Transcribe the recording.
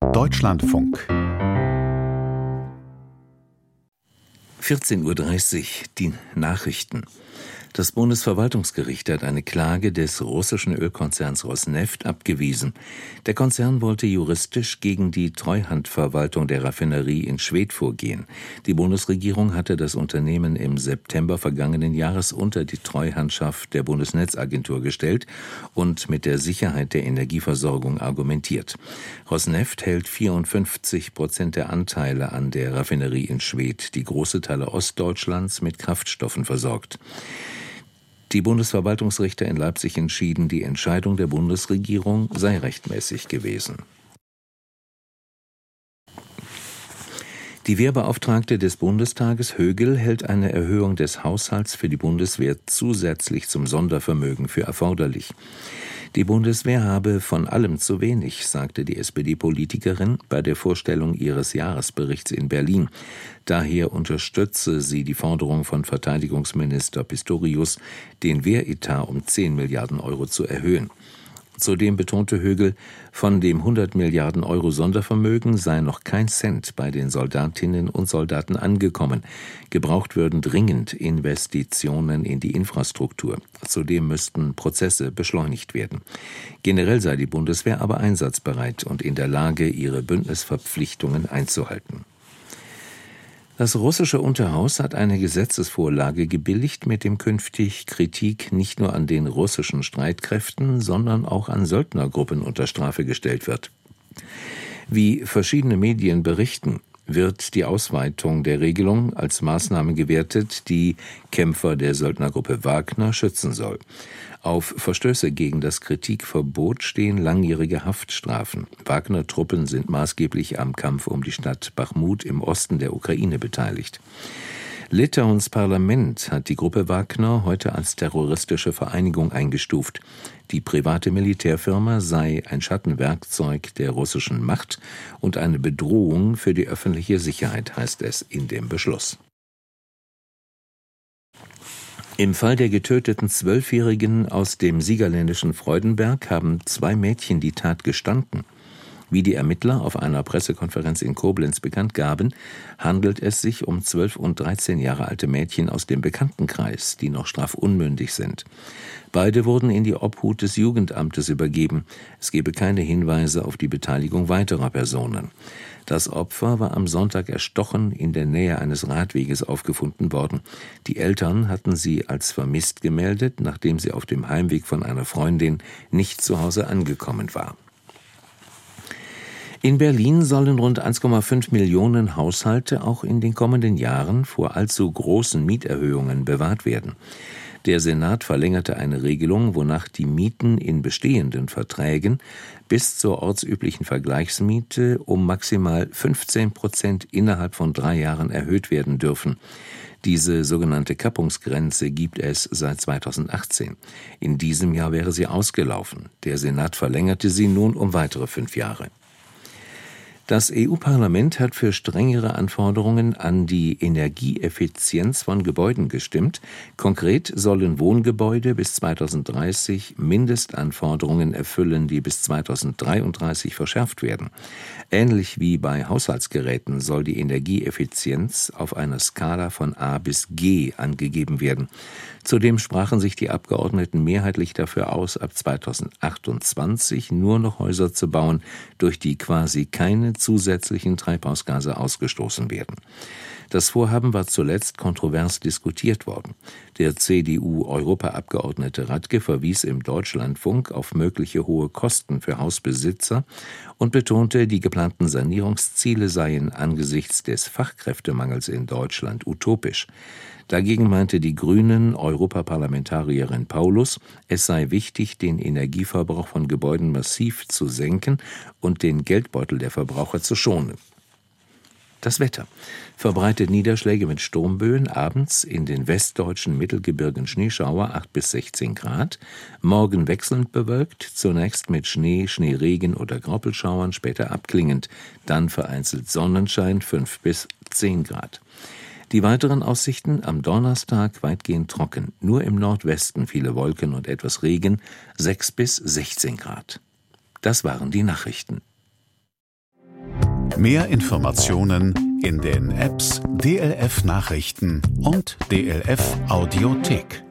Deutschlandfunk 14.30 Uhr die Nachrichten. Das Bundesverwaltungsgericht hat eine Klage des russischen Ölkonzerns Rosneft abgewiesen. Der Konzern wollte juristisch gegen die Treuhandverwaltung der Raffinerie in Schwedt vorgehen. Die Bundesregierung hatte das Unternehmen im September vergangenen Jahres unter die Treuhandschaft der Bundesnetzagentur gestellt und mit der Sicherheit der Energieversorgung argumentiert. Rosneft hält 54 Prozent der Anteile an der Raffinerie in Schwedt, die große Teile Ostdeutschlands mit Kraftstoffen versorgt. Die Bundesverwaltungsrichter in Leipzig entschieden, die Entscheidung der Bundesregierung sei rechtmäßig gewesen. Die Wehrbeauftragte des Bundestages Högel hält eine Erhöhung des Haushalts für die Bundeswehr zusätzlich zum Sondervermögen für erforderlich. Die Bundeswehr habe von allem zu wenig, sagte die SPD-Politikerin bei der Vorstellung ihres Jahresberichts in Berlin. Daher unterstütze sie die Forderung von Verteidigungsminister Pistorius, den Wehretat um 10 Milliarden Euro zu erhöhen. Zudem betonte Högel, von dem 100 Milliarden Euro Sondervermögen sei noch kein Cent bei den Soldatinnen und Soldaten angekommen. Gebraucht würden dringend Investitionen in die Infrastruktur. Zudem müssten Prozesse beschleunigt werden. Generell sei die Bundeswehr aber einsatzbereit und in der Lage, ihre Bündnisverpflichtungen einzuhalten. Das russische Unterhaus hat eine Gesetzesvorlage gebilligt, mit dem künftig Kritik nicht nur an den russischen Streitkräften, sondern auch an Söldnergruppen unter Strafe gestellt wird. Wie verschiedene Medien berichten, wird die Ausweitung der Regelung als Maßnahme gewertet, die Kämpfer der Söldnergruppe Wagner schützen soll. Auf Verstöße gegen das Kritikverbot stehen langjährige Haftstrafen. Wagner-Truppen sind maßgeblich am Kampf um die Stadt Bachmut im Osten der Ukraine beteiligt. Litauens Parlament hat die Gruppe Wagner heute als terroristische Vereinigung eingestuft. Die private Militärfirma sei ein Schattenwerkzeug der russischen Macht und eine Bedrohung für die öffentliche Sicherheit, heißt es in dem Beschluss. Im Fall der getöteten Zwölfjährigen aus dem siegerländischen Freudenberg haben zwei Mädchen die Tat gestanden. Wie die Ermittler auf einer Pressekonferenz in Koblenz bekannt gaben, handelt es sich um zwölf und dreizehn Jahre alte Mädchen aus dem Bekanntenkreis, die noch strafunmündig sind. Beide wurden in die Obhut des Jugendamtes übergeben. Es gebe keine Hinweise auf die Beteiligung weiterer Personen. Das Opfer war am Sonntag erstochen in der Nähe eines Radweges aufgefunden worden. Die Eltern hatten sie als vermisst gemeldet, nachdem sie auf dem Heimweg von einer Freundin nicht zu Hause angekommen war. In Berlin sollen rund 1,5 Millionen Haushalte auch in den kommenden Jahren vor allzu großen Mieterhöhungen bewahrt werden. Der Senat verlängerte eine Regelung, wonach die Mieten in bestehenden Verträgen bis zur ortsüblichen Vergleichsmiete um maximal 15 Prozent innerhalb von drei Jahren erhöht werden dürfen. Diese sogenannte Kappungsgrenze gibt es seit 2018. In diesem Jahr wäre sie ausgelaufen. Der Senat verlängerte sie nun um weitere fünf Jahre. Das EU-Parlament hat für strengere Anforderungen an die Energieeffizienz von Gebäuden gestimmt. Konkret sollen Wohngebäude bis 2030 Mindestanforderungen erfüllen, die bis 2033 verschärft werden. Ähnlich wie bei Haushaltsgeräten soll die Energieeffizienz auf einer Skala von A bis G angegeben werden. Zudem sprachen sich die Abgeordneten mehrheitlich dafür aus, ab 2028 nur noch Häuser zu bauen, durch die quasi keine zusätzlichen Treibhausgase ausgestoßen werden. Das Vorhaben war zuletzt kontrovers diskutiert worden. Der CDU-Europaabgeordnete Radke verwies im Deutschlandfunk auf mögliche hohe Kosten für Hausbesitzer und betonte, die geplanten Sanierungsziele seien angesichts des Fachkräftemangels in Deutschland utopisch. Dagegen meinte die Grünen Europaparlamentarierin Paulus, es sei wichtig, den Energieverbrauch von Gebäuden massiv zu senken und den Geldbeutel der Verbraucher zu schonen. Das Wetter. Verbreitet Niederschläge mit Sturmböen, abends in den westdeutschen Mittelgebirgen Schneeschauer 8 bis 16 Grad, morgen wechselnd bewölkt, zunächst mit Schnee, Schneeregen oder Graupelschauern, später abklingend, dann vereinzelt Sonnenschein 5 bis 10 Grad. Die weiteren Aussichten am Donnerstag weitgehend trocken, nur im Nordwesten viele Wolken und etwas Regen, 6 bis 16 Grad. Das waren die Nachrichten. Mehr Informationen in den Apps DLF Nachrichten und DLF Audiothek.